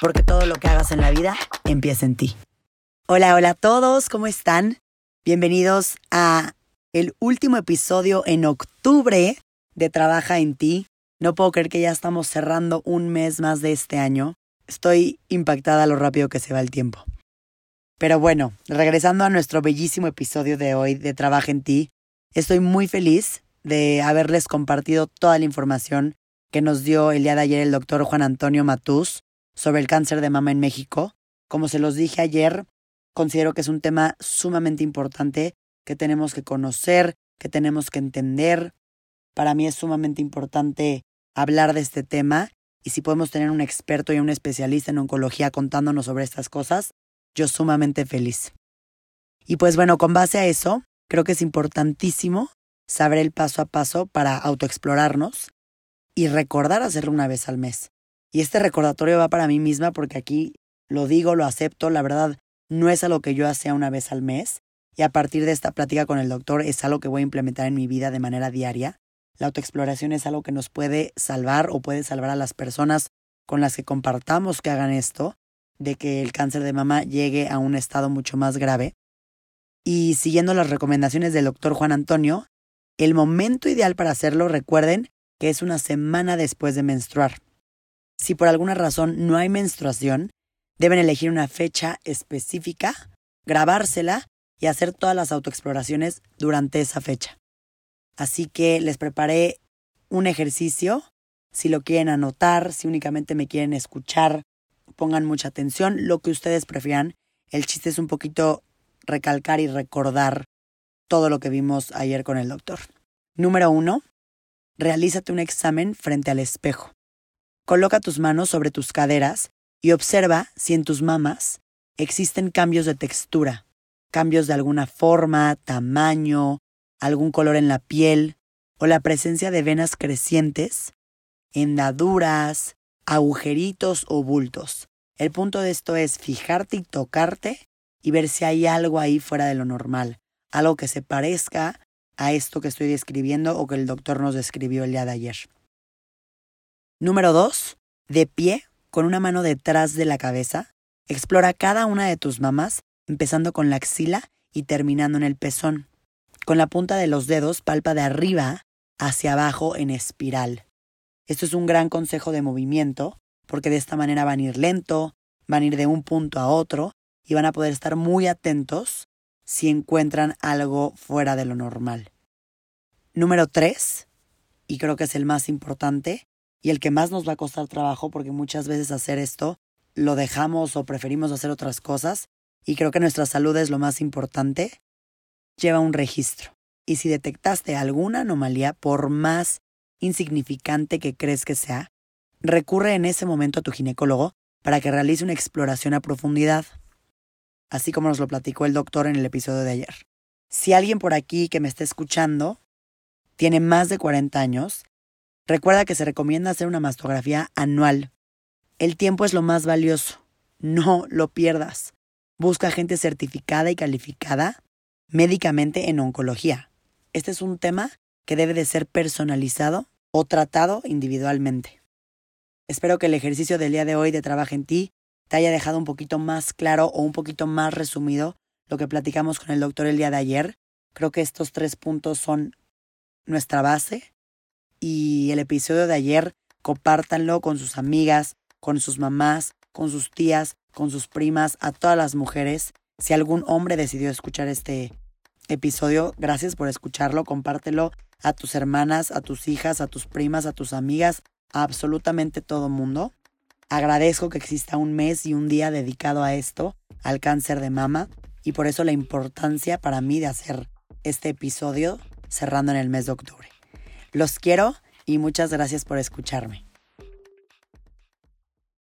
porque todo lo que hagas en la vida empieza en ti. Hola, hola a todos, ¿cómo están? Bienvenidos a el último episodio en octubre de Trabaja en ti. No puedo creer que ya estamos cerrando un mes más de este año. Estoy impactada lo rápido que se va el tiempo. Pero bueno, regresando a nuestro bellísimo episodio de hoy de Trabaja en ti, estoy muy feliz de haberles compartido toda la información que nos dio el día de ayer el doctor Juan Antonio Matús sobre el cáncer de mama en México. Como se los dije ayer, considero que es un tema sumamente importante que tenemos que conocer, que tenemos que entender. Para mí es sumamente importante hablar de este tema y si podemos tener un experto y un especialista en oncología contándonos sobre estas cosas, yo sumamente feliz. Y pues bueno, con base a eso, creo que es importantísimo saber el paso a paso para autoexplorarnos y recordar hacerlo una vez al mes. Y este recordatorio va para mí misma porque aquí lo digo, lo acepto, la verdad no es algo que yo hacía una vez al mes y a partir de esta plática con el doctor es algo que voy a implementar en mi vida de manera diaria. La autoexploración es algo que nos puede salvar o puede salvar a las personas con las que compartamos que hagan esto, de que el cáncer de mama llegue a un estado mucho más grave. Y siguiendo las recomendaciones del doctor Juan Antonio, el momento ideal para hacerlo, recuerden que es una semana después de menstruar. Si por alguna razón no hay menstruación, deben elegir una fecha específica, grabársela y hacer todas las autoexploraciones durante esa fecha. Así que les preparé un ejercicio. Si lo quieren anotar, si únicamente me quieren escuchar, pongan mucha atención, lo que ustedes prefieran. El chiste es un poquito recalcar y recordar todo lo que vimos ayer con el doctor. Número uno, realízate un examen frente al espejo. Coloca tus manos sobre tus caderas y observa si en tus mamas existen cambios de textura, cambios de alguna forma, tamaño, algún color en la piel o la presencia de venas crecientes, hendaduras, agujeritos o bultos. El punto de esto es fijarte y tocarte y ver si hay algo ahí fuera de lo normal, algo que se parezca a esto que estoy describiendo o que el doctor nos describió el día de ayer. Número 2. De pie, con una mano detrás de la cabeza, explora cada una de tus mamas, empezando con la axila y terminando en el pezón. Con la punta de los dedos palpa de arriba hacia abajo en espiral. Esto es un gran consejo de movimiento, porque de esta manera van a ir lento, van a ir de un punto a otro y van a poder estar muy atentos si encuentran algo fuera de lo normal. Número 3, y creo que es el más importante, y el que más nos va a costar trabajo porque muchas veces hacer esto lo dejamos o preferimos hacer otras cosas y creo que nuestra salud es lo más importante, lleva un registro. Y si detectaste alguna anomalía, por más insignificante que crees que sea, recurre en ese momento a tu ginecólogo para que realice una exploración a profundidad, así como nos lo platicó el doctor en el episodio de ayer. Si alguien por aquí que me está escuchando tiene más de 40 años, Recuerda que se recomienda hacer una mastografía anual. El tiempo es lo más valioso. No lo pierdas. Busca gente certificada y calificada médicamente en oncología. Este es un tema que debe de ser personalizado o tratado individualmente. Espero que el ejercicio del día de hoy de Trabaja en ti te haya dejado un poquito más claro o un poquito más resumido lo que platicamos con el doctor el día de ayer. Creo que estos tres puntos son nuestra base y el episodio de ayer compártanlo con sus amigas, con sus mamás, con sus tías, con sus primas, a todas las mujeres. Si algún hombre decidió escuchar este episodio, gracias por escucharlo, compártelo a tus hermanas, a tus hijas, a tus primas, a tus amigas, a absolutamente todo mundo. Agradezco que exista un mes y un día dedicado a esto, al cáncer de mama, y por eso la importancia para mí de hacer este episodio cerrando en el mes de octubre. Los quiero y muchas gracias por escucharme.